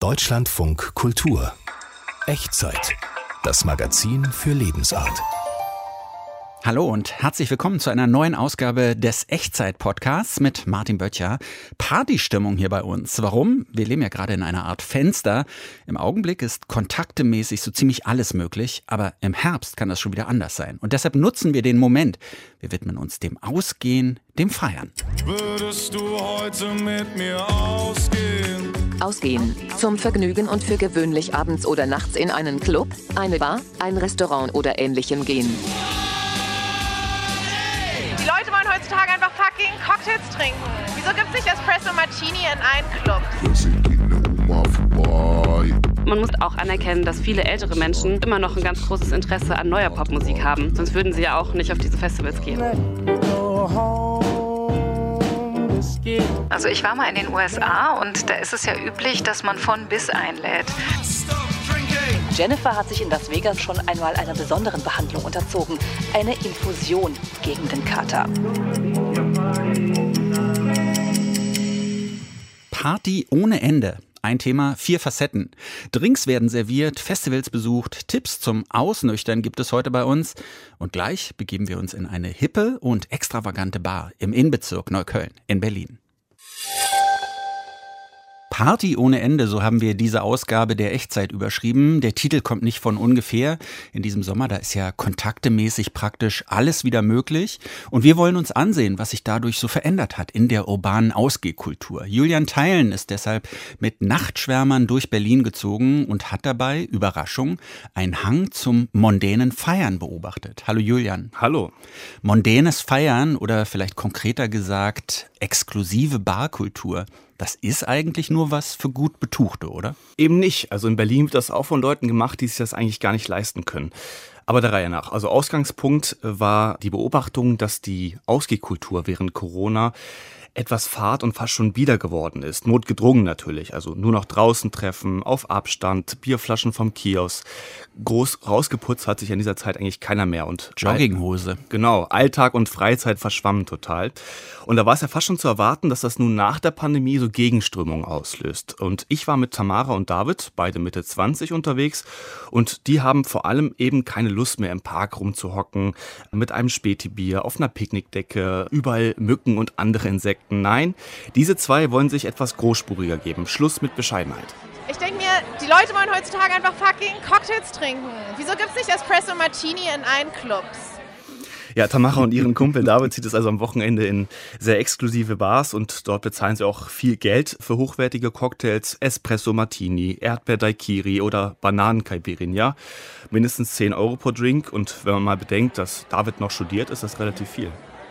Deutschlandfunk Kultur. Echtzeit. Das Magazin für Lebensart. Hallo und herzlich willkommen zu einer neuen Ausgabe des Echtzeit-Podcasts mit Martin Böttcher. Partystimmung hier bei uns. Warum? Wir leben ja gerade in einer Art Fenster. Im Augenblick ist kontaktemäßig so ziemlich alles möglich, aber im Herbst kann das schon wieder anders sein. Und deshalb nutzen wir den Moment. Wir widmen uns dem Ausgehen, dem Feiern. Würdest du heute mit mir ausgehen? Ausgehen. Zum Vergnügen und für gewöhnlich abends oder nachts in einen Club, eine Bar, ein Restaurant oder ähnlichem gehen. Die Leute wollen heutzutage einfach fucking Cocktails trinken. Wieso gibt's nicht Espresso Martini in allen Clubs? Man muss auch anerkennen, dass viele ältere Menschen immer noch ein ganz großes Interesse an neuer Popmusik haben. Sonst würden sie ja auch nicht auf diese Festivals gehen. Also ich war mal in den USA und da ist es ja üblich, dass man von bis einlädt. Jennifer hat sich in Las Vegas schon einmal einer besonderen Behandlung unterzogen. Eine Infusion gegen den Kater. Party ohne Ende. Ein Thema, vier Facetten. Drinks werden serviert, Festivals besucht, Tipps zum Ausnüchtern gibt es heute bei uns. Und gleich begeben wir uns in eine hippe und extravagante Bar im Innenbezirk Neukölln in Berlin. Party ohne Ende, so haben wir diese Ausgabe der Echtzeit überschrieben. Der Titel kommt nicht von ungefähr. In diesem Sommer, da ist ja kontaktemäßig praktisch alles wieder möglich. Und wir wollen uns ansehen, was sich dadurch so verändert hat in der urbanen Ausgehkultur. Julian Theilen ist deshalb mit Nachtschwärmern durch Berlin gezogen und hat dabei, Überraschung, einen Hang zum mondänen Feiern beobachtet. Hallo Julian. Hallo. Mondänes Feiern oder vielleicht konkreter gesagt exklusive Barkultur. Das ist eigentlich nur was für gut Betuchte, oder? Eben nicht. Also in Berlin wird das auch von Leuten gemacht, die sich das eigentlich gar nicht leisten können. Aber der Reihe nach. Also Ausgangspunkt war die Beobachtung, dass die Ausgehkultur während Corona etwas fad und fast schon bieder geworden ist. Notgedrungen natürlich. Also nur noch draußen treffen, auf Abstand, Bierflaschen vom Kiosk. Groß rausgeputzt hat sich in dieser Zeit eigentlich keiner mehr. Und Jogginghose. Genau. Alltag und Freizeit verschwammen total. Und da war es ja fast schon zu erwarten, dass das nun nach der Pandemie so Gegenströmungen auslöst. Und ich war mit Tamara und David, beide Mitte 20 unterwegs. Und die haben vor allem eben keine Lust mehr im Park rumzuhocken, mit einem Spätibier, auf einer Picknickdecke, überall Mücken und andere Insekten. Nein, diese zwei wollen sich etwas großspuriger geben. Schluss mit Bescheidenheit. Ich denke mir, die Leute wollen heutzutage einfach fucking Cocktails trinken. Wieso gibt's nicht Espresso Martini in allen Clubs? Ja, Tamara und ihren Kumpel David zieht es also am Wochenende in sehr exklusive Bars und dort bezahlen sie auch viel Geld für hochwertige Cocktails, Espresso Martini, Erdbeer Daiquiri oder Bananen Caipirinha. Mindestens 10 Euro pro Drink und wenn man mal bedenkt, dass David noch studiert, ist das relativ viel.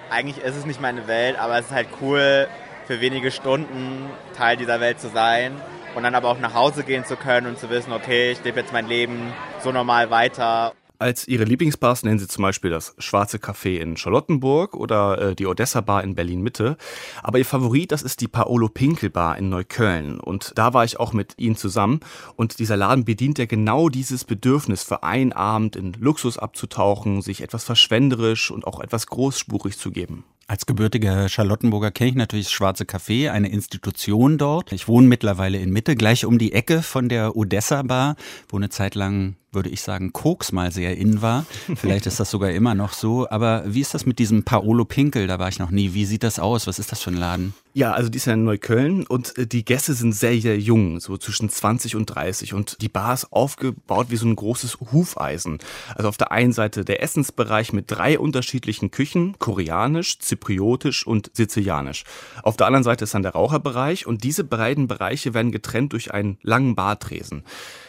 Eigentlich ist es nicht meine Welt, aber es ist halt cool, für wenige Stunden Teil dieser Welt zu sein und dann aber auch nach Hause gehen zu können und zu wissen, okay, ich lebe jetzt mein Leben so normal weiter. Als ihre Lieblingsbars nennen sie zum Beispiel das Schwarze Café in Charlottenburg oder äh, die Odessa Bar in Berlin Mitte. Aber ihr Favorit, das ist die Paolo Pinkel Bar in Neukölln. Und da war ich auch mit ihnen zusammen. Und dieser Laden bedient ja genau dieses Bedürfnis, für einen Abend in Luxus abzutauchen, sich etwas verschwenderisch und auch etwas großspurig zu geben. Als gebürtiger Charlottenburger kenne ich natürlich das Schwarze Café, eine Institution dort. Ich wohne mittlerweile in Mitte, gleich um die Ecke von der Odessa Bar, wo eine Zeit lang würde ich sagen, Koks mal sehr in war. Vielleicht ist das sogar immer noch so. Aber wie ist das mit diesem Paolo Pinkel? Da war ich noch nie. Wie sieht das aus? Was ist das für ein Laden? Ja, also die ist ja in Neukölln und äh, die Gäste sind sehr, sehr jung, so zwischen 20 und 30. Und die Bar ist aufgebaut wie so ein großes Hufeisen. Also auf der einen Seite der Essensbereich mit drei unterschiedlichen Küchen, koreanisch, zypriotisch und sizilianisch. Auf der anderen Seite ist dann der Raucherbereich und diese beiden Bereiche werden getrennt durch einen langen Bartresen.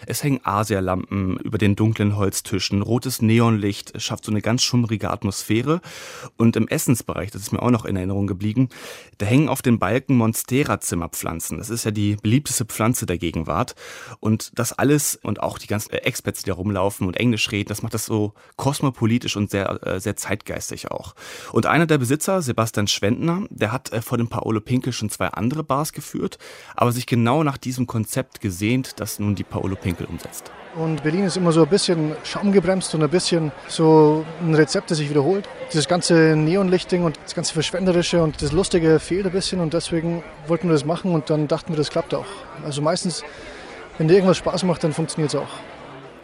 Es hängen Asialampen über den dunklen Holztischen, rotes Neonlicht schafft so eine ganz schummrige Atmosphäre. Und im Essensbereich, das ist mir auch noch in Erinnerung geblieben, da hängen auf den Balken Monstera-Zimmerpflanzen. Das ist ja die beliebteste Pflanze der Gegenwart. Und das alles und auch die ganzen Experts, die da rumlaufen und Englisch reden, das macht das so kosmopolitisch und sehr, äh, sehr zeitgeistig auch. Und einer der Besitzer, Sebastian Schwendner, der hat äh, vor dem Paolo Pinkel schon zwei andere Bars geführt, aber sich genau nach diesem Konzept gesehnt, das nun die Paolo Pinkel umsetzt. Und Berlin ist immer so ein bisschen schaumgebremst und ein bisschen so ein Rezept, das sich wiederholt. Dieses ganze Neonlichting und das ganze Verschwenderische und das Lustige fehlt ein bisschen und deswegen wollten wir das machen und dann dachten wir, das klappt auch. Also meistens wenn dir irgendwas Spaß macht, dann funktioniert es auch.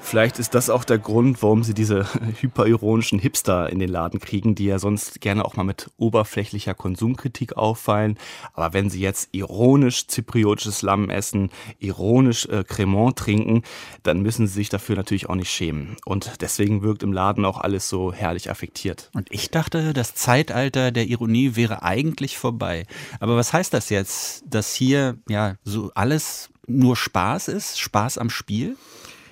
Vielleicht ist das auch der Grund, warum sie diese hyperironischen Hipster in den Laden kriegen, die ja sonst gerne auch mal mit oberflächlicher Konsumkritik auffallen. Aber wenn sie jetzt ironisch zypriotisches Lamm essen, ironisch äh, Cremant trinken, dann müssen sie sich dafür natürlich auch nicht schämen. Und deswegen wirkt im Laden auch alles so herrlich affektiert. Und ich dachte, das Zeitalter der Ironie wäre eigentlich vorbei. Aber was heißt das jetzt, dass hier ja so alles nur Spaß ist, Spaß am Spiel?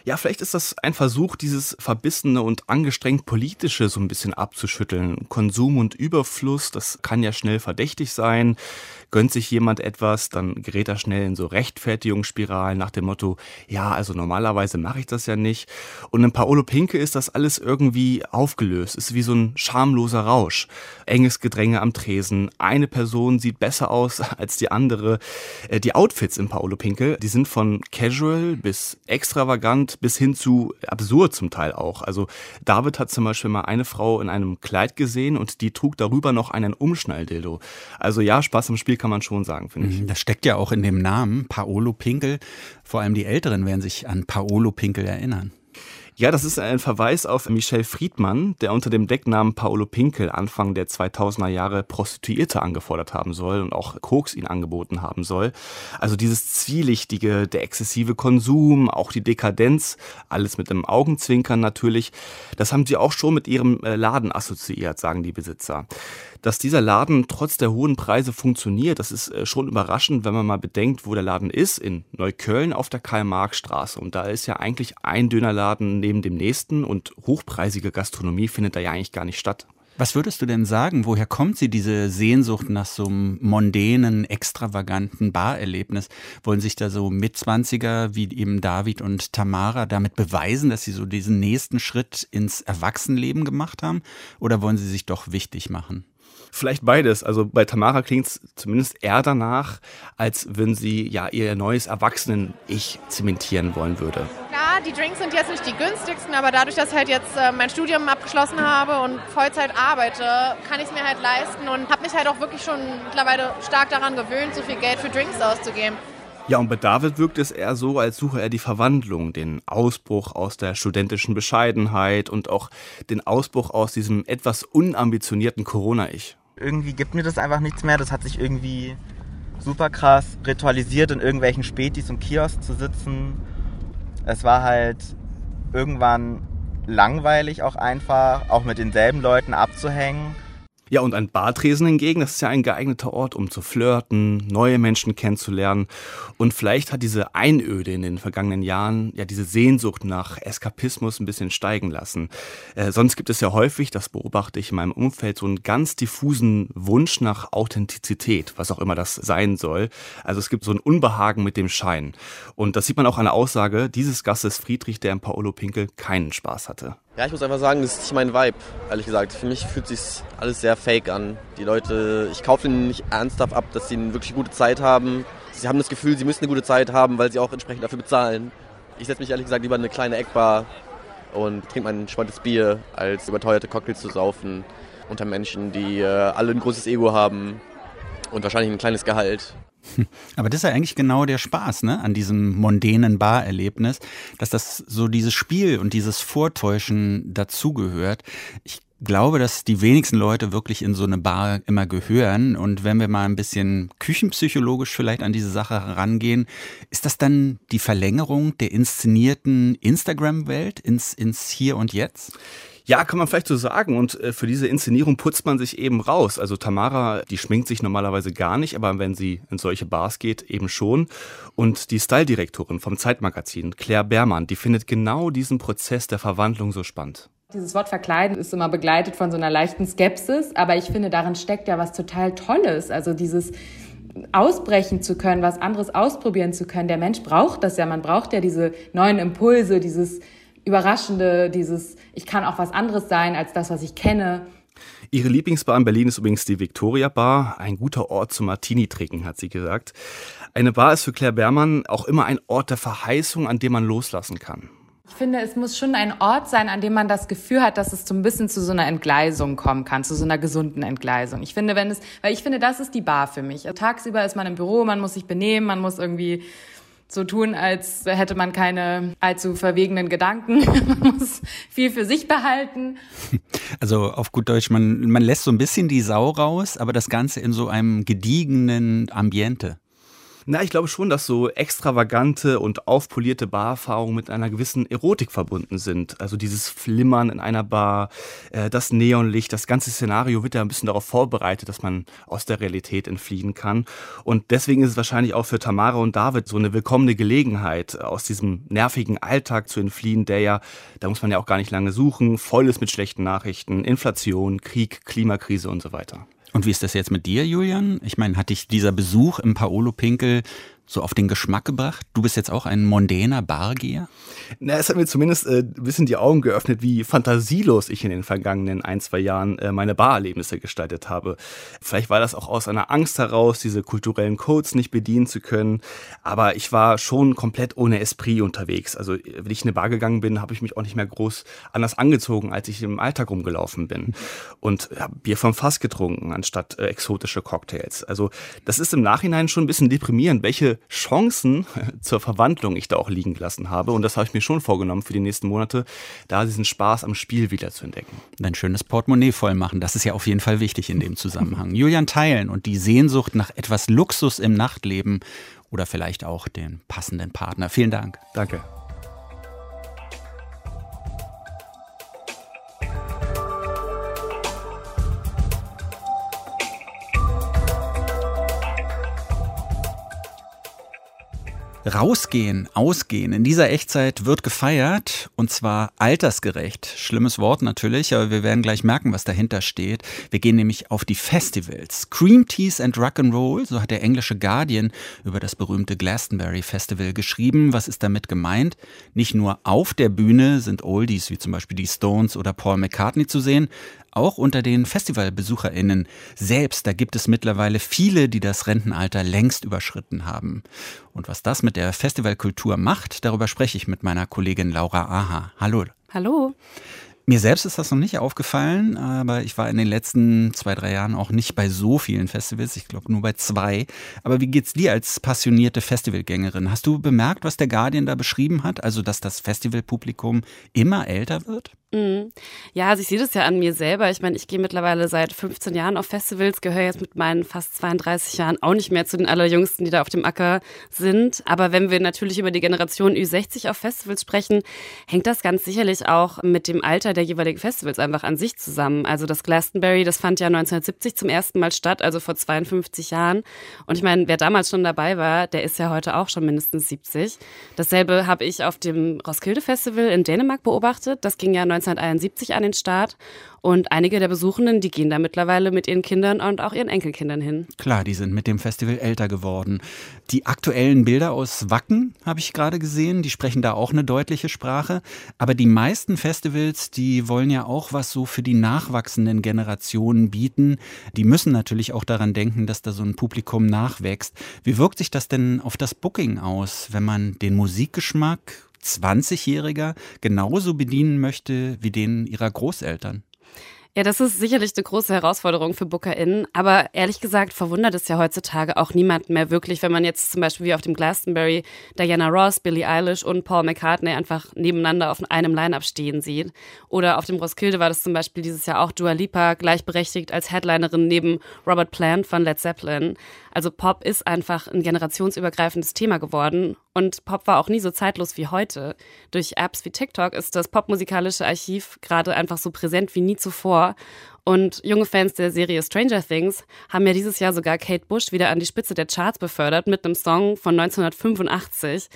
Ja, vielleicht ist das ein Versuch, dieses verbissene und angestrengt politische so ein bisschen abzuschütteln. Konsum und Überfluss, das kann ja schnell verdächtig sein. Gönnt sich jemand etwas, dann gerät er schnell in so Rechtfertigungsspiralen nach dem Motto, ja, also normalerweise mache ich das ja nicht. Und in Paolo Pinke ist das alles irgendwie aufgelöst, ist wie so ein schamloser Rausch. Enges Gedränge am Tresen, eine Person sieht besser aus als die andere. Äh, die Outfits in Paolo Pinke, die sind von casual bis extravagant bis hin zu absurd zum Teil auch. Also David hat zum Beispiel mal eine Frau in einem Kleid gesehen und die trug darüber noch einen Umschnalldildo. Also ja, Spaß am Spiel kann man schon sagen, finde ich. Mhm, das steckt ja auch in dem Namen Paolo Pinkel. Vor allem die Älteren werden sich an Paolo Pinkel erinnern. Ja, das ist ein Verweis auf Michel Friedmann, der unter dem Decknamen Paolo Pinkel Anfang der 2000er Jahre Prostituierte angefordert haben soll und auch Koks ihn angeboten haben soll. Also dieses Zwielichtige, der exzessive Konsum, auch die Dekadenz, alles mit einem Augenzwinkern natürlich, das haben sie auch schon mit ihrem äh, Laden assoziiert, sagen die Besitzer. Dass dieser Laden trotz der hohen Preise funktioniert, das ist äh, schon überraschend, wenn man mal bedenkt, wo der Laden ist, in Neukölln auf der Karl-Marx-Straße. Und da ist ja eigentlich ein Dönerladen neben dem nächsten und hochpreisige Gastronomie findet da ja eigentlich gar nicht statt. Was würdest du denn sagen? Woher kommt sie, diese Sehnsucht nach so einem mondänen, extravaganten Barerlebnis? Wollen sich da so Mitzwanziger wie eben David und Tamara damit beweisen, dass sie so diesen nächsten Schritt ins Erwachsenenleben gemacht haben? Oder wollen sie sich doch wichtig machen? Vielleicht beides. Also bei Tamara klingt es zumindest eher danach, als wenn sie ja ihr neues Erwachsenen-Ich zementieren wollen würde. Klar, die Drinks sind jetzt nicht die günstigsten, aber dadurch, dass ich halt jetzt äh, mein Studium abgeschlossen habe und Vollzeit arbeite, kann ich es mir halt leisten und habe mich halt auch wirklich schon mittlerweile stark daran gewöhnt, so viel Geld für Drinks auszugeben. Ja, und bei David wirkt es eher so, als suche er die Verwandlung, den Ausbruch aus der studentischen Bescheidenheit und auch den Ausbruch aus diesem etwas unambitionierten Corona-Ich irgendwie gibt mir das einfach nichts mehr. Das hat sich irgendwie super krass ritualisiert, in irgendwelchen Spätis und Kiosk zu sitzen. Es war halt irgendwann langweilig auch einfach, auch mit denselben Leuten abzuhängen. Ja, und ein Bartresen hingegen, das ist ja ein geeigneter Ort, um zu flirten, neue Menschen kennenzulernen. Und vielleicht hat diese Einöde in den vergangenen Jahren ja diese Sehnsucht nach Eskapismus ein bisschen steigen lassen. Äh, sonst gibt es ja häufig, das beobachte ich in meinem Umfeld, so einen ganz diffusen Wunsch nach Authentizität, was auch immer das sein soll. Also es gibt so ein Unbehagen mit dem Schein. Und das sieht man auch an der Aussage dieses Gastes Friedrich, der in Paolo Pinkel keinen Spaß hatte. Ja, ich muss einfach sagen, das ist nicht mein Vibe, ehrlich gesagt. Für mich fühlt sich alles sehr fake an. Die Leute, ich kaufe ihnen nicht ernsthaft ab, dass sie eine wirklich gute Zeit haben. Sie haben das Gefühl, sie müssen eine gute Zeit haben, weil sie auch entsprechend dafür bezahlen. Ich setze mich ehrlich gesagt lieber in eine kleine Eckbar und trinke mein entspanntes Bier, als überteuerte Cocktails zu saufen unter Menschen, die äh, alle ein großes Ego haben und wahrscheinlich ein kleines Gehalt. Aber das ist ja eigentlich genau der Spaß, ne, an diesem mondänen Barerlebnis, dass das so dieses Spiel und dieses Vortäuschen dazugehört. Ich glaube, dass die wenigsten Leute wirklich in so eine Bar immer gehören. Und wenn wir mal ein bisschen küchenpsychologisch vielleicht an diese Sache herangehen, ist das dann die Verlängerung der inszenierten Instagram-Welt ins, ins Hier und Jetzt? Ja, kann man vielleicht so sagen. Und äh, für diese Inszenierung putzt man sich eben raus. Also Tamara, die schminkt sich normalerweise gar nicht, aber wenn sie in solche Bars geht, eben schon. Und die Style-Direktorin vom Zeitmagazin, Claire Bermann, die findet genau diesen Prozess der Verwandlung so spannend. Dieses Wort verkleiden ist immer begleitet von so einer leichten Skepsis, aber ich finde, darin steckt ja was total Tolles. Also dieses ausbrechen zu können, was anderes ausprobieren zu können. Der Mensch braucht das ja. Man braucht ja diese neuen Impulse, dieses Überraschende, dieses, ich kann auch was anderes sein als das, was ich kenne. Ihre Lieblingsbar in Berlin ist übrigens die Victoria Bar, ein guter Ort zum Martini trinken, hat sie gesagt. Eine Bar ist für Claire Bermann auch immer ein Ort der Verheißung, an dem man loslassen kann. Ich finde, es muss schon ein Ort sein, an dem man das Gefühl hat, dass es so ein bisschen zu so einer Entgleisung kommen kann, zu so einer gesunden Entgleisung. Ich finde, wenn es, weil ich finde, das ist die Bar für mich. Tagsüber ist man im Büro, man muss sich benehmen, man muss irgendwie so tun, als hätte man keine allzu verwegenen Gedanken. man muss viel für sich behalten. Also auf gut Deutsch, man, man lässt so ein bisschen die Sau raus, aber das Ganze in so einem gediegenen Ambiente. Na, ich glaube schon, dass so extravagante und aufpolierte Barerfahrungen mit einer gewissen Erotik verbunden sind. Also dieses Flimmern in einer Bar, äh, das Neonlicht, das ganze Szenario wird ja ein bisschen darauf vorbereitet, dass man aus der Realität entfliehen kann. Und deswegen ist es wahrscheinlich auch für Tamara und David so eine willkommene Gelegenheit, aus diesem nervigen Alltag zu entfliehen, der ja, da muss man ja auch gar nicht lange suchen, voll ist mit schlechten Nachrichten, Inflation, Krieg, Klimakrise und so weiter. Und wie ist das jetzt mit dir, Julian? Ich meine, hat dich dieser Besuch im Paolo Pinkel so auf den Geschmack gebracht? Du bist jetzt auch ein mondäner Bargeher? Na, es hat mir zumindest äh, ein bisschen die Augen geöffnet, wie fantasielos ich in den vergangenen ein, zwei Jahren äh, meine Barerlebnisse gestaltet habe. Vielleicht war das auch aus einer Angst heraus, diese kulturellen Codes nicht bedienen zu können. Aber ich war schon komplett ohne Esprit unterwegs. Also, wenn ich in eine Bar gegangen bin, habe ich mich auch nicht mehr groß anders angezogen, als ich im Alltag rumgelaufen bin. Und habe Bier vom Fass getrunken, anstatt äh, exotische Cocktails. Also, das ist im Nachhinein schon ein bisschen deprimierend, welche Chancen zur Verwandlung ich da auch liegen gelassen habe. Und das habe ich mir schon vorgenommen für die nächsten Monate, da diesen Spaß am Spiel wieder zu entdecken. Ein schönes Portemonnaie voll machen, das ist ja auf jeden Fall wichtig in dem Zusammenhang. Julian Teilen und die Sehnsucht nach etwas Luxus im Nachtleben oder vielleicht auch den passenden Partner. Vielen Dank. Danke. Rausgehen, ausgehen. In dieser Echtzeit wird gefeiert und zwar altersgerecht. Schlimmes Wort natürlich, aber wir werden gleich merken, was dahinter steht. Wir gehen nämlich auf die Festivals. Cream Teas and Rock'n'Roll, so hat der englische Guardian über das berühmte Glastonbury Festival geschrieben. Was ist damit gemeint? Nicht nur auf der Bühne sind Oldies wie zum Beispiel die Stones oder Paul McCartney zu sehen, auch unter den FestivalbesucherInnen selbst, da gibt es mittlerweile viele, die das Rentenalter längst überschritten haben. Und was das mit der Festivalkultur macht, darüber spreche ich mit meiner Kollegin Laura Aha. Hallo. Hallo. Mir selbst ist das noch nicht aufgefallen, aber ich war in den letzten zwei, drei Jahren auch nicht bei so vielen Festivals. Ich glaube nur bei zwei. Aber wie geht's dir als passionierte Festivalgängerin? Hast du bemerkt, was der Guardian da beschrieben hat? Also, dass das Festivalpublikum immer älter wird? Mhm. Ja, also ich sehe das ja an mir selber. Ich meine, ich gehe mittlerweile seit 15 Jahren auf Festivals, gehöre jetzt mit meinen fast 32 Jahren auch nicht mehr zu den allerjüngsten, die da auf dem Acker sind. Aber wenn wir natürlich über die Generation Ü60 auf Festivals sprechen, hängt das ganz sicherlich auch mit dem Alter der jeweiligen Festivals einfach an sich zusammen. Also das Glastonbury, das fand ja 1970 zum ersten Mal statt, also vor 52 Jahren. Und ich meine, wer damals schon dabei war, der ist ja heute auch schon mindestens 70. Dasselbe habe ich auf dem Roskilde Festival in Dänemark beobachtet. Das ging ja 19 1971 an den Start. Und einige der Besuchenden, die gehen da mittlerweile mit ihren Kindern und auch ihren Enkelkindern hin. Klar, die sind mit dem Festival älter geworden. Die aktuellen Bilder aus Wacken habe ich gerade gesehen, die sprechen da auch eine deutliche Sprache. Aber die meisten Festivals, die wollen ja auch was so für die nachwachsenden Generationen bieten. Die müssen natürlich auch daran denken, dass da so ein Publikum nachwächst. Wie wirkt sich das denn auf das Booking aus, wenn man den Musikgeschmack 20-Jähriger genauso bedienen möchte wie den ihrer Großeltern? Ja, das ist sicherlich eine große Herausforderung für BookerInnen. Aber ehrlich gesagt verwundert es ja heutzutage auch niemanden mehr wirklich, wenn man jetzt zum Beispiel wie auf dem Glastonbury Diana Ross, Billie Eilish und Paul McCartney einfach nebeneinander auf einem Line-Up stehen sieht. Oder auf dem Roskilde war das zum Beispiel dieses Jahr auch Dua Lipa gleichberechtigt als Headlinerin neben Robert Plant von Led Zeppelin. Also Pop ist einfach ein generationsübergreifendes Thema geworden und Pop war auch nie so zeitlos wie heute. Durch Apps wie TikTok ist das popmusikalische Archiv gerade einfach so präsent wie nie zuvor. Und junge Fans der Serie Stranger Things haben ja dieses Jahr sogar Kate Bush wieder an die Spitze der Charts befördert mit einem Song von 1985.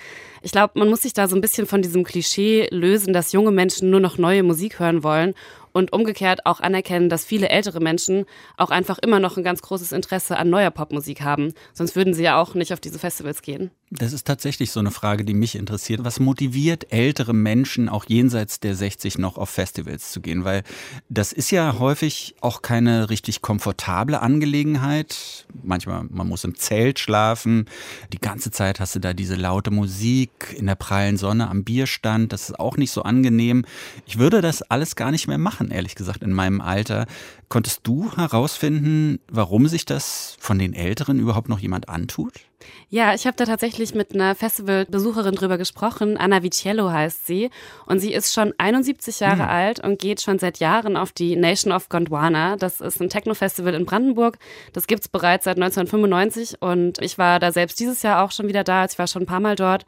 Ich glaube, man muss sich da so ein bisschen von diesem Klischee lösen, dass junge Menschen nur noch neue Musik hören wollen und umgekehrt auch anerkennen, dass viele ältere Menschen auch einfach immer noch ein ganz großes Interesse an neuer Popmusik haben. Sonst würden sie ja auch nicht auf diese Festivals gehen. Das ist tatsächlich so eine Frage, die mich interessiert. Was motiviert ältere Menschen auch jenseits der 60 noch auf Festivals zu gehen? Weil das ist ja häufig auch keine richtig komfortable Angelegenheit. Manchmal, man muss im Zelt schlafen. Die ganze Zeit hast du da diese laute Musik in der prallen Sonne am Bierstand. Das ist auch nicht so angenehm. Ich würde das alles gar nicht mehr machen, ehrlich gesagt, in meinem Alter. Konntest du herausfinden, warum sich das von den Älteren überhaupt noch jemand antut? Ja, ich habe da tatsächlich mit einer Festivalbesucherin drüber gesprochen. Anna Viciello heißt sie. Und sie ist schon 71 Jahre mhm. alt und geht schon seit Jahren auf die Nation of Gondwana. Das ist ein Techno-Festival in Brandenburg. Das gibt's bereits seit 1995 und ich war da selbst dieses Jahr auch schon wieder da. Ich war schon ein paar Mal dort.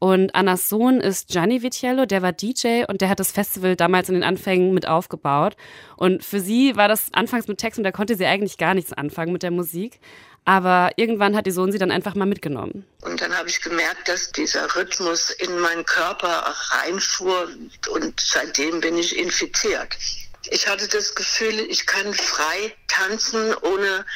Und Annas Sohn ist Gianni Vitiello, der war DJ und der hat das Festival damals in den Anfängen mit aufgebaut. Und für sie war das anfangs mit Text und da konnte sie eigentlich gar nichts anfangen mit der Musik. Aber irgendwann hat die Sohn sie dann einfach mal mitgenommen. Und dann habe ich gemerkt, dass dieser Rhythmus in meinen Körper reinfuhr und seitdem bin ich infiziert. Ich hatte das Gefühl, ich kann frei tanzen, ohne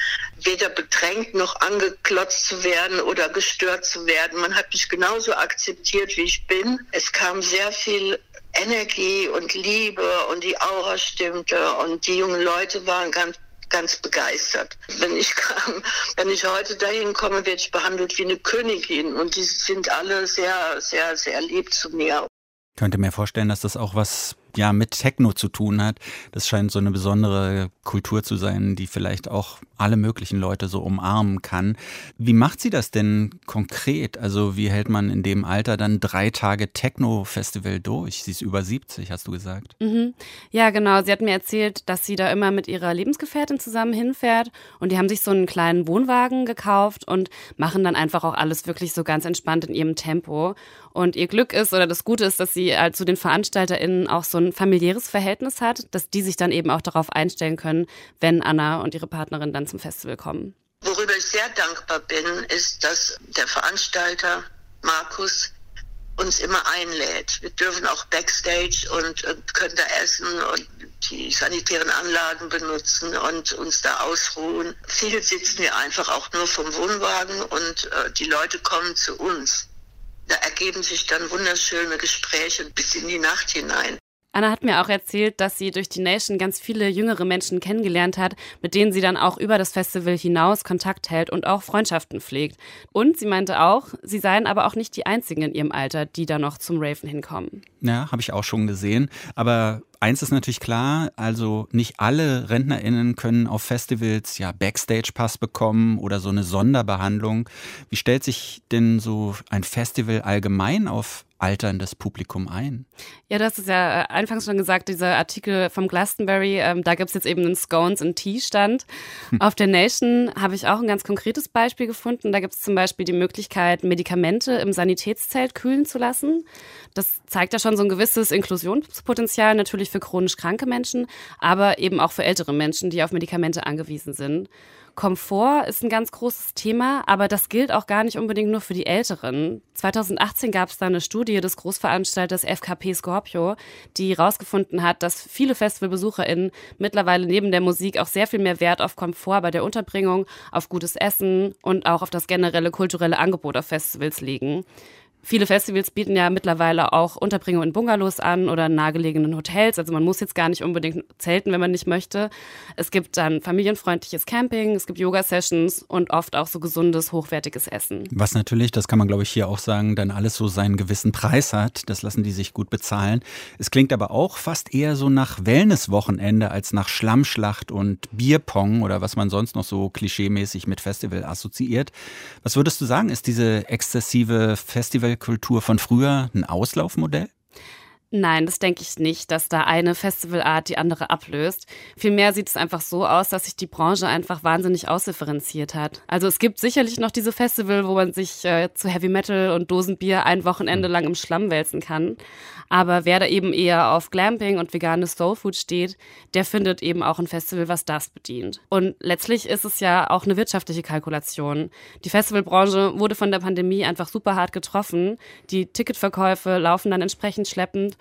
weder bedrängt noch angeklotzt zu werden oder gestört zu werden. Man hat mich genauso akzeptiert, wie ich bin. Es kam sehr viel Energie und Liebe und die Aura stimmte und die jungen Leute waren ganz ganz begeistert. Wenn ich kam, wenn ich heute dahin komme, werde ich behandelt wie eine Königin und die sind alle sehr, sehr, sehr lieb zu mir. Ich könnte mir vorstellen, dass das auch was ja mit Techno zu tun hat. Das scheint so eine besondere Kultur zu sein, die vielleicht auch alle möglichen Leute so umarmen kann. Wie macht sie das denn konkret? Also wie hält man in dem Alter dann drei Tage Techno-Festival durch? Sie ist über 70, hast du gesagt. Mhm. Ja, genau. Sie hat mir erzählt, dass sie da immer mit ihrer Lebensgefährtin zusammen hinfährt und die haben sich so einen kleinen Wohnwagen gekauft und machen dann einfach auch alles wirklich so ganz entspannt in ihrem Tempo. Und ihr Glück ist oder das Gute ist, dass sie äh, zu den VeranstalterInnen auch so ein familiäres Verhältnis hat, dass die sich dann eben auch darauf einstellen können, wenn Anna und ihre Partnerin dann zum Festival kommen. Worüber ich sehr dankbar bin, ist, dass der Veranstalter Markus uns immer einlädt. Wir dürfen auch Backstage und, und können da essen und die sanitären Anlagen benutzen und uns da ausruhen. Viel sitzen wir einfach auch nur vom Wohnwagen und äh, die Leute kommen zu uns. Da ergeben sich dann wunderschöne Gespräche bis in die Nacht hinein. Anna hat mir auch erzählt, dass sie durch die Nation ganz viele jüngere Menschen kennengelernt hat, mit denen sie dann auch über das Festival hinaus Kontakt hält und auch Freundschaften pflegt. Und sie meinte auch, sie seien aber auch nicht die einzigen in ihrem Alter, die da noch zum Raven hinkommen. Ja, habe ich auch schon gesehen. Aber eins ist natürlich klar, also nicht alle RentnerInnen können auf Festivals ja Backstage-Pass bekommen oder so eine Sonderbehandlung. Wie stellt sich denn so ein Festival allgemein auf alterndes Publikum ein? Ja, du hast es ja äh, anfangs schon gesagt, dieser Artikel vom Glastonbury, ähm, da gibt es jetzt eben einen Scones and Tea Stand. Hm. Auf der Nation habe ich auch ein ganz konkretes Beispiel gefunden. Da gibt es zum Beispiel die Möglichkeit, Medikamente im Sanitätszelt kühlen zu lassen. Das zeigt ja schon so ein gewisses Inklusionspotenzial, natürlich für chronisch kranke Menschen, aber eben auch für ältere Menschen, die auf Medikamente angewiesen sind. Komfort ist ein ganz großes Thema, aber das gilt auch gar nicht unbedingt nur für die Älteren. 2018 gab es da eine Studie des Großveranstalters FKP Scorpio, die herausgefunden hat, dass viele FestivalbesucherInnen mittlerweile neben der Musik auch sehr viel mehr Wert auf Komfort bei der Unterbringung, auf gutes Essen und auch auf das generelle kulturelle Angebot auf Festivals legen. Viele Festivals bieten ja mittlerweile auch Unterbringung in Bungalows an oder in nahegelegenen Hotels. Also man muss jetzt gar nicht unbedingt zelten, wenn man nicht möchte. Es gibt dann familienfreundliches Camping, es gibt Yoga-Sessions und oft auch so gesundes, hochwertiges Essen. Was natürlich, das kann man glaube ich hier auch sagen, dann alles so seinen gewissen Preis hat. Das lassen die sich gut bezahlen. Es klingt aber auch fast eher so nach Wellness-Wochenende als nach Schlammschlacht und Bierpong oder was man sonst noch so klischeemäßig mit Festival assoziiert. Was würdest du sagen, ist diese exzessive Festival Festivalkultur von früher ein Auslaufmodell? Nein, das denke ich nicht, dass da eine Festivalart die andere ablöst. Vielmehr sieht es einfach so aus, dass sich die Branche einfach wahnsinnig ausdifferenziert hat. Also es gibt sicherlich noch diese Festival, wo man sich äh, zu Heavy Metal und Dosenbier ein Wochenende lang im Schlamm wälzen kann. Aber wer da eben eher auf Glamping und veganes Soulfood steht, der findet eben auch ein Festival, was das bedient. Und letztlich ist es ja auch eine wirtschaftliche Kalkulation. Die Festivalbranche wurde von der Pandemie einfach super hart getroffen. Die Ticketverkäufe laufen dann entsprechend schleppend.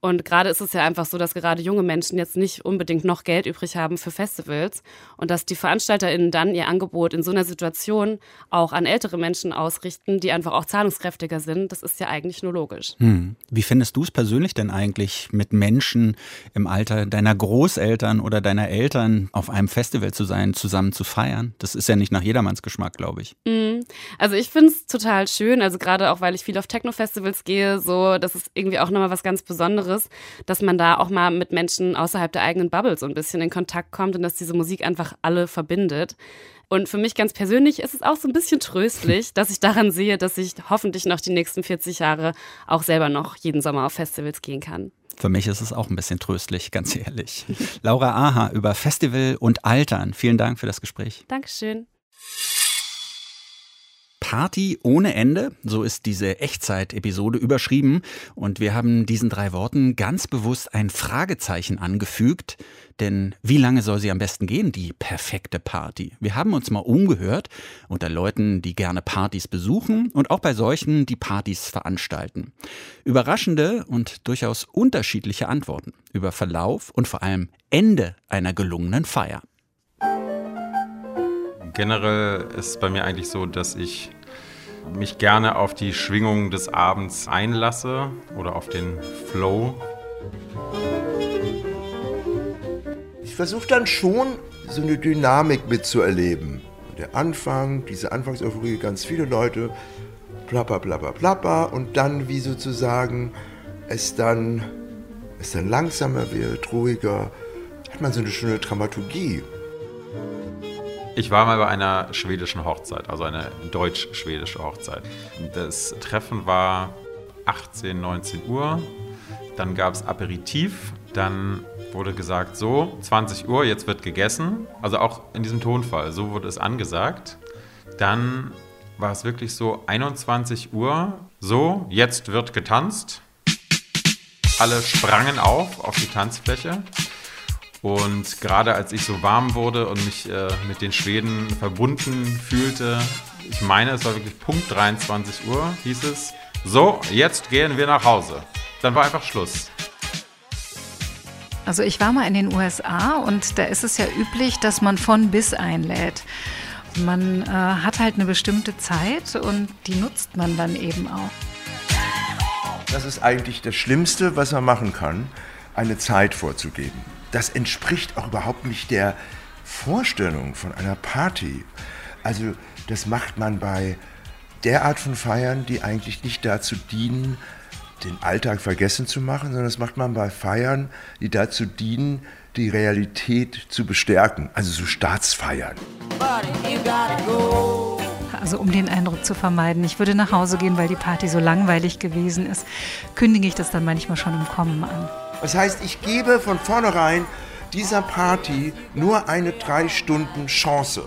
Und gerade ist es ja einfach so, dass gerade junge Menschen jetzt nicht unbedingt noch Geld übrig haben für Festivals und dass die VeranstalterInnen dann ihr Angebot in so einer Situation auch an ältere Menschen ausrichten, die einfach auch zahlungskräftiger sind. Das ist ja eigentlich nur logisch. Hm. Wie findest du es persönlich? denn eigentlich mit Menschen im Alter deiner Großeltern oder deiner Eltern auf einem Festival zu sein, zusammen zu feiern? Das ist ja nicht nach jedermanns Geschmack, glaube ich. Mm, also ich finde es total schön, also gerade auch, weil ich viel auf Techno-Festivals gehe, so, das ist irgendwie auch nochmal was ganz Besonderes Besonderes, dass man da auch mal mit Menschen außerhalb der eigenen Bubble so ein bisschen in Kontakt kommt und dass diese Musik einfach alle verbindet. Und für mich ganz persönlich ist es auch so ein bisschen tröstlich, dass ich daran sehe, dass ich hoffentlich noch die nächsten 40 Jahre auch selber noch jeden Sommer auf Festivals gehen kann. Für mich ist es auch ein bisschen tröstlich, ganz ehrlich. Laura Aha über Festival und Altern. Vielen Dank für das Gespräch. Dankeschön. Party ohne Ende, so ist diese Echtzeit-Episode überschrieben. Und wir haben diesen drei Worten ganz bewusst ein Fragezeichen angefügt. Denn wie lange soll sie am besten gehen, die perfekte Party? Wir haben uns mal umgehört unter Leuten, die gerne Partys besuchen und auch bei solchen, die Partys veranstalten. Überraschende und durchaus unterschiedliche Antworten über Verlauf und vor allem Ende einer gelungenen Feier. Generell ist es bei mir eigentlich so, dass ich mich gerne auf die Schwingung des Abends einlasse oder auf den Flow. Ich versuche dann schon so eine Dynamik mitzuerleben. Der Anfang, diese Anfangseuphorie, ganz viele Leute, plapper, plapper, plapper und dann wie sozusagen es dann, es dann langsamer wird, ruhiger, hat man so eine schöne Dramaturgie. Ich war mal bei einer schwedischen Hochzeit, also eine deutsch-schwedische Hochzeit. Das Treffen war 18, 19 Uhr. Dann gab es Aperitif. Dann wurde gesagt, so, 20 Uhr, jetzt wird gegessen. Also auch in diesem Tonfall, so wurde es angesagt. Dann war es wirklich so, 21 Uhr, so, jetzt wird getanzt. Alle sprangen auf, auf die Tanzfläche. Und gerade als ich so warm wurde und mich äh, mit den Schweden verbunden fühlte, ich meine, es war wirklich Punkt 23 Uhr, hieß es, so, jetzt gehen wir nach Hause. Dann war einfach Schluss. Also ich war mal in den USA und da ist es ja üblich, dass man von bis einlädt. Man äh, hat halt eine bestimmte Zeit und die nutzt man dann eben auch. Das ist eigentlich das Schlimmste, was man machen kann, eine Zeit vorzugeben das entspricht auch überhaupt nicht der Vorstellung von einer Party. Also das macht man bei der Art von Feiern, die eigentlich nicht dazu dienen, den Alltag vergessen zu machen, sondern das macht man bei Feiern, die dazu dienen, die Realität zu bestärken, also so Staatsfeiern. Also um den Eindruck zu vermeiden, ich würde nach Hause gehen, weil die Party so langweilig gewesen ist, kündige ich das dann manchmal schon im Kommen an. Das heißt, ich gebe von vornherein dieser Party nur eine drei Stunden Chance.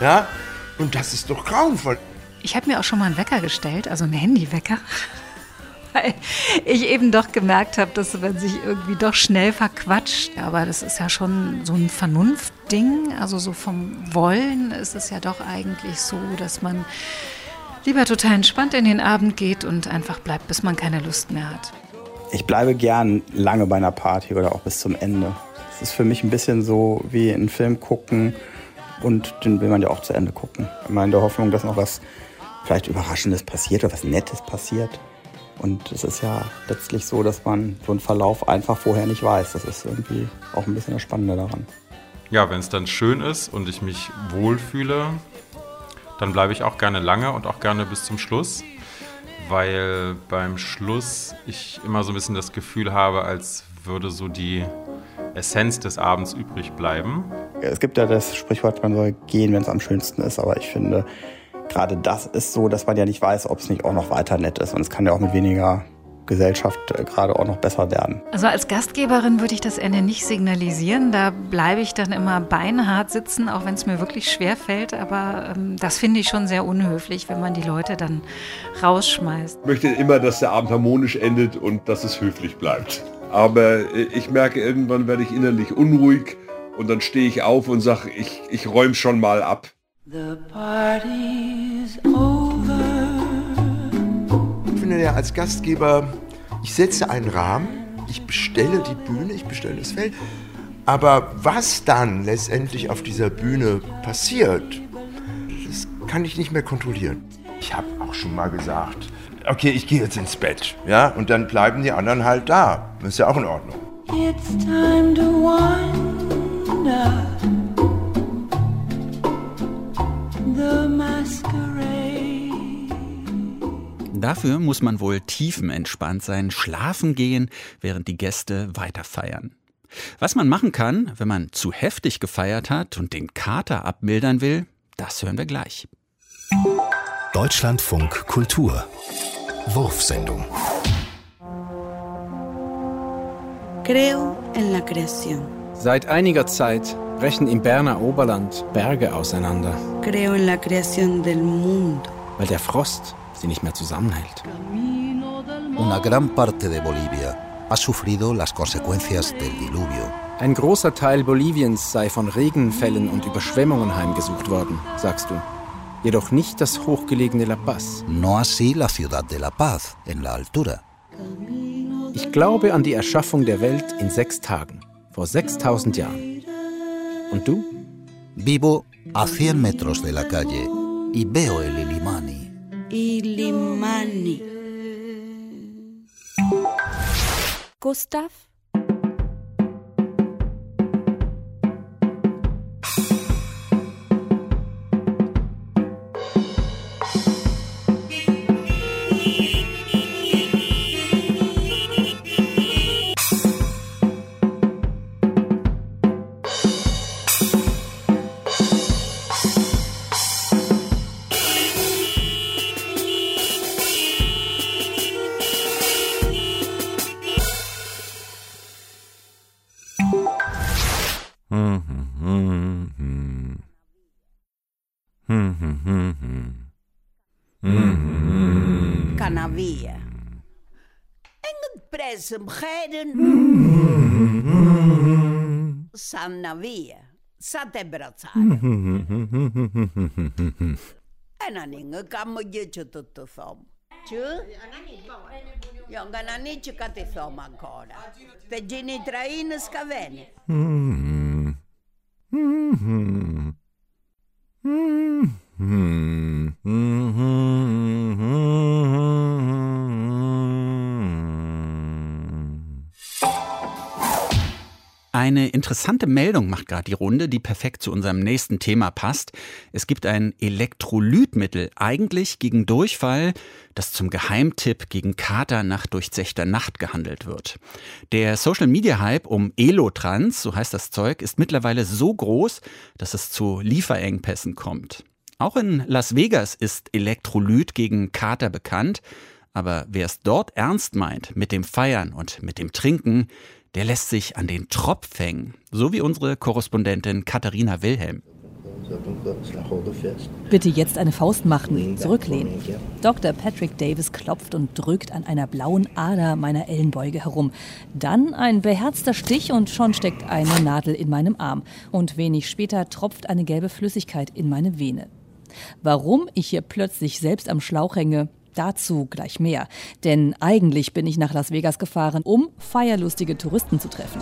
Ja? Und das ist doch grauenvoll. Ich habe mir auch schon mal einen Wecker gestellt, also einen Handywecker. Weil ich eben doch gemerkt habe, dass man sich irgendwie doch schnell verquatscht. Aber das ist ja schon so ein Vernunftding. Also so vom Wollen ist es ja doch eigentlich so, dass man lieber total entspannt in den Abend geht und einfach bleibt, bis man keine Lust mehr hat. Ich bleibe gern lange bei einer Party oder auch bis zum Ende. Es ist für mich ein bisschen so wie einen Film gucken und den will man ja auch zu Ende gucken. Immer in der Hoffnung, dass noch was vielleicht Überraschendes passiert oder was Nettes passiert. Und es ist ja letztlich so, dass man so einen Verlauf einfach vorher nicht weiß. Das ist irgendwie auch ein bisschen das Spannende daran. Ja, wenn es dann schön ist und ich mich wohlfühle, dann bleibe ich auch gerne lange und auch gerne bis zum Schluss weil beim Schluss ich immer so ein bisschen das Gefühl habe, als würde so die Essenz des Abends übrig bleiben. Es gibt ja das Sprichwort, man soll gehen, wenn es am schönsten ist, aber ich finde, gerade das ist so, dass man ja nicht weiß, ob es nicht auch noch weiter nett ist. Und es kann ja auch mit weniger Gesellschaft äh, gerade auch noch besser werden. Also als Gastgeberin würde ich das Ende nicht signalisieren. Da bleibe ich dann immer beinhart sitzen, auch wenn es mir wirklich schwer fällt. Aber ähm, das finde ich schon sehr unhöflich, wenn man die Leute dann rausschmeißt. Ich möchte immer, dass der Abend harmonisch endet und dass es höflich bleibt. Aber äh, ich merke, irgendwann werde ich innerlich unruhig und dann stehe ich auf und sage, ich, ich räume schon mal ab. The party's over. Ich finde ja als Gastgeber ich setze einen Rahmen, ich bestelle die Bühne, ich bestelle das Feld. Aber was dann letztendlich auf dieser Bühne passiert, das kann ich nicht mehr kontrollieren. Ich habe auch schon mal gesagt, okay, ich gehe jetzt ins Bett, ja, und dann bleiben die anderen halt da. Das ist ja auch in Ordnung. It's time to wonder. Dafür muss man wohl tiefenentspannt sein, schlafen gehen, während die Gäste weiter feiern. Was man machen kann, wenn man zu heftig gefeiert hat und den Kater abmildern will, das hören wir gleich. Deutschlandfunk Kultur Wurfsendung Creo en la creación. Seit einiger Zeit brechen im Berner Oberland Berge auseinander. Creo en la creación del mundo. Weil der Frost sie nicht mehr zusammenhält. Una gran parte de Bolivia ha sufrido las consecuencias del diluvio. Ein großer Teil Boliviens sei von Regenfällen und Überschwemmungen heimgesucht worden, sagst du. Jedoch nicht das hochgelegene La Paz. No así la ciudad de La Paz, en la altura. Ich glaube an die Erschaffung der Welt in sechs Tagen, vor 6000 Jahren. Und du? Vivo a 100 metros de la calle y veo el Ilimani. Ilimani. Gustav havia. Em depressa me reren. Sam navia. Sat abraçar. Ananinha, cama de tutu fome. Tchu? Yung ananici ca te fome ancora. Pe gini traina scavene. Mm-hmm. Mm-hmm. Mm-hmm. Mm-hmm. Hum, hum. Eine interessante Meldung macht gerade die Runde, die perfekt zu unserem nächsten Thema passt. Es gibt ein Elektrolytmittel, eigentlich gegen Durchfall, das zum Geheimtipp gegen Kater nach durchzechter Nacht gehandelt wird. Der Social Media Hype um Elotrans, so heißt das Zeug, ist mittlerweile so groß, dass es zu Lieferengpässen kommt. Auch in Las Vegas ist Elektrolyt gegen Kater bekannt. Aber wer es dort ernst meint mit dem Feiern und mit dem Trinken, der lässt sich an den Tropf hängen. So wie unsere Korrespondentin Katharina Wilhelm. Bitte jetzt eine Faust machen, zurücklehnen. Dr. Patrick Davis klopft und drückt an einer blauen Ader meiner Ellenbeuge herum. Dann ein beherzter Stich und schon steckt eine Nadel in meinem Arm. Und wenig später tropft eine gelbe Flüssigkeit in meine Vene. Warum ich hier plötzlich selbst am Schlauch hänge, Dazu gleich mehr. Denn eigentlich bin ich nach Las Vegas gefahren, um feierlustige Touristen zu treffen.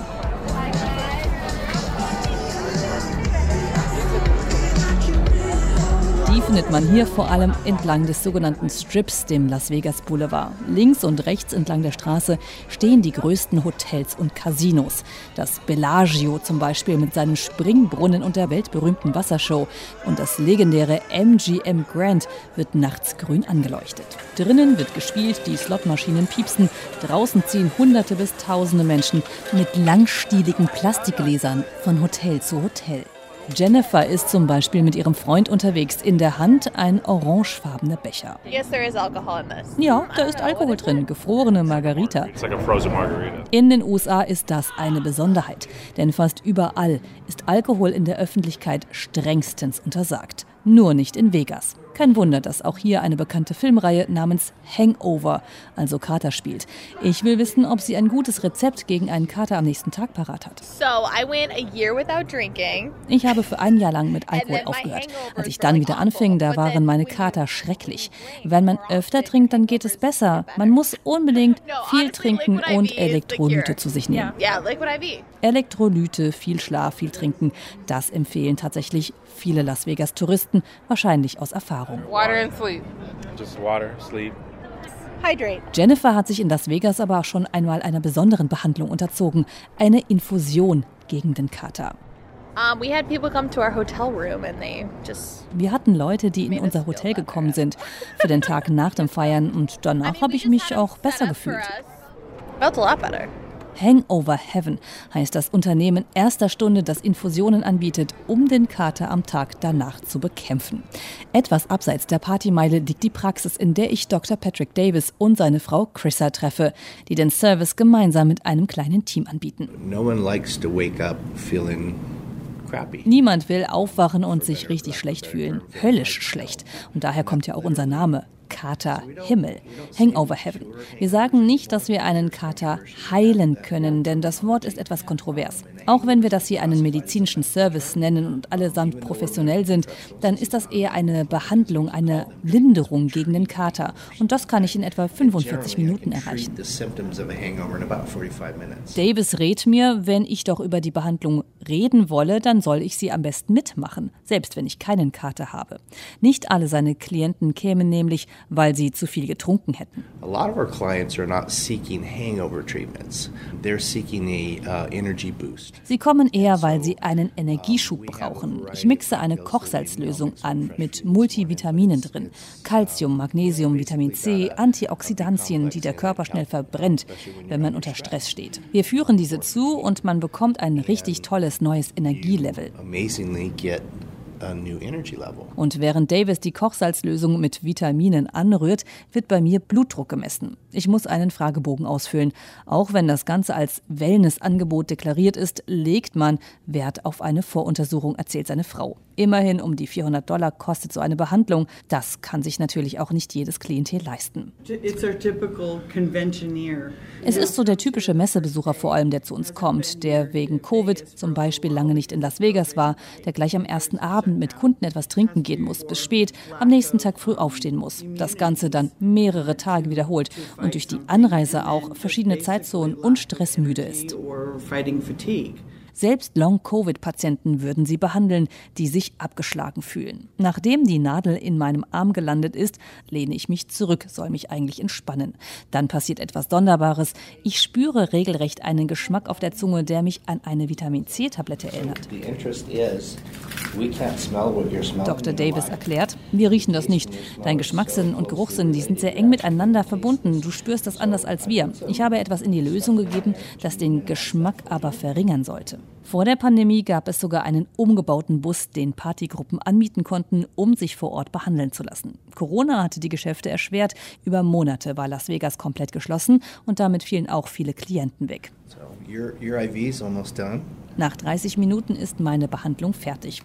Die findet man hier vor allem entlang des sogenannten Strips, dem Las Vegas Boulevard. Links und rechts entlang der Straße stehen die größten Hotels und Casinos. Das Bellagio zum Beispiel mit seinem Springbrunnen und der weltberühmten Wassershow. Und das legendäre MGM Grand wird nachts grün angeleuchtet. Drinnen wird gespielt, die Slotmaschinen piepsen. Draußen ziehen Hunderte bis Tausende Menschen mit langstieligen Plastikgläsern von Hotel zu Hotel. Jennifer ist zum Beispiel mit ihrem Freund unterwegs. In der Hand ein orangefarbener Becher. Ja, da ist Alkohol drin, gefrorene margarita. In den USA ist das eine Besonderheit, denn fast überall ist Alkohol in der Öffentlichkeit strengstens untersagt. Nur nicht in Vegas. Kein Wunder, dass auch hier eine bekannte Filmreihe namens Hangover, also Kater, spielt. Ich will wissen, ob sie ein gutes Rezept gegen einen Kater am nächsten Tag parat hat. So, I went a year without drinking. Ich habe für ein Jahr lang mit Alkohol aufgehört. Als ich dann wieder anfing, da waren meine Kater schrecklich. Wenn man öfter trinkt, dann geht es besser. Man muss unbedingt viel trinken und Elektrolyte zu sich nehmen. Elektrolyte, viel Schlaf, viel trinken, das empfehlen tatsächlich viele Las Vegas-Touristen, wahrscheinlich aus Erfahrung. Water and sleep. Just water, sleep. Hydrate. Jennifer hat sich in Las Vegas aber auch schon einmal einer besonderen Behandlung unterzogen, eine Infusion gegen den Kater. Wir hatten Leute, die in unser Hotel gekommen sind für den Tag nach dem Feiern und danach habe ich mich auch besser gefühlt. Hangover Heaven heißt das Unternehmen erster Stunde, das Infusionen anbietet, um den Kater am Tag danach zu bekämpfen. Etwas abseits der Partymeile liegt die Praxis, in der ich Dr. Patrick Davis und seine Frau Chrissa treffe, die den Service gemeinsam mit einem kleinen Team anbieten. No one likes to wake up feeling Niemand will aufwachen und sich richtig schlecht fühlen. Höllisch schlecht. Und daher kommt ja auch unser Name. Kater Himmel, Hangover Heaven. Wir sagen nicht, dass wir einen Kater heilen können, denn das Wort ist etwas kontrovers. Auch wenn wir das hier einen medizinischen Service nennen und allesamt professionell sind, dann ist das eher eine Behandlung, eine Linderung gegen den Kater. Und das kann ich in etwa 45 Minuten erreichen. Davis rät mir, wenn ich doch über die Behandlung reden wolle, dann soll ich sie am besten mitmachen, selbst wenn ich keinen Kater habe. Nicht alle seine Klienten kämen nämlich, weil sie zu viel getrunken hätten. Sie kommen eher, weil sie einen Energieschub brauchen. Ich mixe eine Kochsalzlösung an mit Multivitaminen drin. Calcium, Magnesium, Vitamin C, Antioxidantien, die der Körper schnell verbrennt, wenn man unter Stress steht. Wir führen diese zu und man bekommt ein richtig tolles neues Energielevel. Und während Davis die Kochsalzlösung mit Vitaminen anrührt, wird bei mir Blutdruck gemessen. Ich muss einen Fragebogen ausfüllen. Auch wenn das Ganze als Wellnessangebot deklariert ist, legt man Wert auf eine Voruntersuchung, erzählt seine Frau. Immerhin um die 400 Dollar kostet so eine Behandlung. Das kann sich natürlich auch nicht jedes Klientel leisten. Es ist so der typische Messebesucher vor allem, der zu uns kommt, der wegen Covid zum Beispiel lange nicht in Las Vegas war, der gleich am ersten Abend mit Kunden etwas trinken gehen muss, bis spät, am nächsten Tag früh aufstehen muss. Das Ganze dann mehrere Tage wiederholt und durch die Anreise auch verschiedene Zeitzonen und stressmüde ist. Selbst Long-Covid-Patienten würden sie behandeln, die sich abgeschlagen fühlen. Nachdem die Nadel in meinem Arm gelandet ist, lehne ich mich zurück, soll mich eigentlich entspannen. Dann passiert etwas Sonderbares. Ich spüre regelrecht einen Geschmack auf der Zunge, der mich an eine Vitamin C-Tablette erinnert. Dr. Davis erklärt, wir riechen das nicht. Dein Geschmackssinn und Geruchssinn, die sind sehr eng miteinander verbunden. Du spürst das anders als wir. Ich habe etwas in die Lösung gegeben, das den Geschmack aber verringern sollte. Vor der Pandemie gab es sogar einen umgebauten Bus, den Partygruppen anmieten konnten, um sich vor Ort behandeln zu lassen. Corona hatte die Geschäfte erschwert. Über Monate war Las Vegas komplett geschlossen und damit fielen auch viele Klienten weg. Nach 30 Minuten ist meine Behandlung fertig.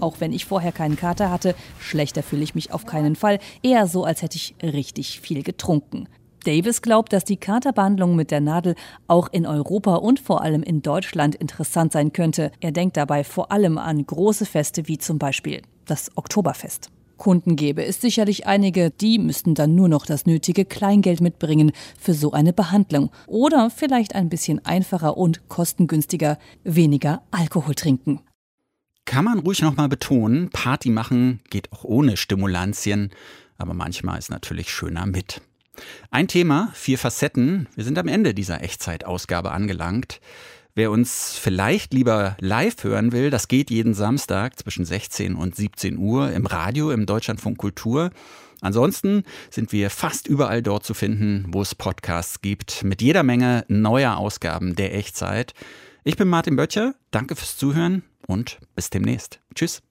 Auch wenn ich vorher keinen Kater hatte, schlechter fühle ich mich auf keinen Fall. Eher so, als hätte ich richtig viel getrunken. Davis glaubt, dass die Katerbehandlung mit der Nadel auch in Europa und vor allem in Deutschland interessant sein könnte. Er denkt dabei vor allem an große Feste wie zum Beispiel das Oktoberfest. Kunden gäbe es sicherlich einige, die müssten dann nur noch das nötige Kleingeld mitbringen für so eine Behandlung. Oder vielleicht ein bisschen einfacher und kostengünstiger weniger Alkohol trinken. Kann man ruhig nochmal betonen, Party machen geht auch ohne Stimulantien, aber manchmal ist natürlich schöner mit. Ein Thema, vier Facetten. Wir sind am Ende dieser Echtzeitausgabe angelangt. Wer uns vielleicht lieber live hören will, das geht jeden Samstag zwischen 16 und 17 Uhr im Radio im Deutschlandfunk Kultur. Ansonsten sind wir fast überall dort zu finden, wo es Podcasts gibt, mit jeder Menge neuer Ausgaben der Echtzeit. Ich bin Martin Böttcher, danke fürs Zuhören und bis demnächst. Tschüss.